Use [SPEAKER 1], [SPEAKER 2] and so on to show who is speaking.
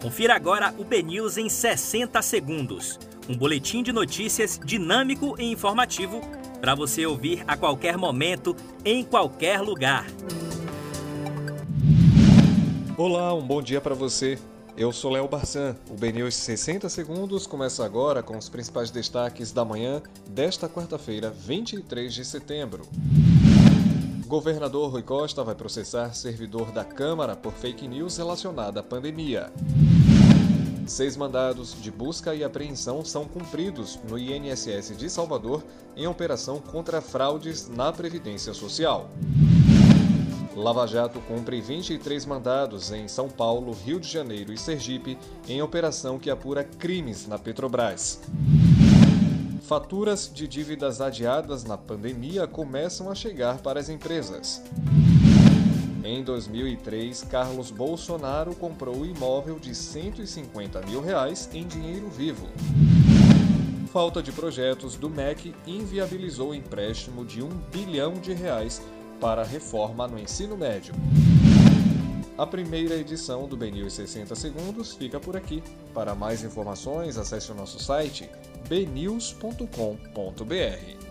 [SPEAKER 1] Confira agora o BNews em 60 segundos. Um boletim de notícias dinâmico e informativo para você ouvir a qualquer momento, em qualquer lugar.
[SPEAKER 2] Olá, um bom dia para você. Eu sou Léo Barçan. O BNews 60 segundos começa agora com os principais destaques da manhã desta quarta-feira, 23 de setembro. Governador Rui Costa vai processar servidor da Câmara por fake news relacionada à pandemia. Seis mandados de busca e apreensão são cumpridos no INSS de Salvador em operação contra fraudes na Previdência Social. Lava Jato cumpre 23 mandados em São Paulo, Rio de Janeiro e Sergipe em operação que apura crimes na Petrobras. Faturas de dívidas adiadas na pandemia começam a chegar para as empresas. Em 2003, Carlos Bolsonaro comprou o imóvel de 150 mil reais em dinheiro vivo. Falta de projetos do MEC inviabilizou o empréstimo de um bilhão de reais para reforma no ensino médio. A primeira edição do BNews 60 Segundos fica por aqui. Para mais informações, acesse o nosso site bnews.com.br.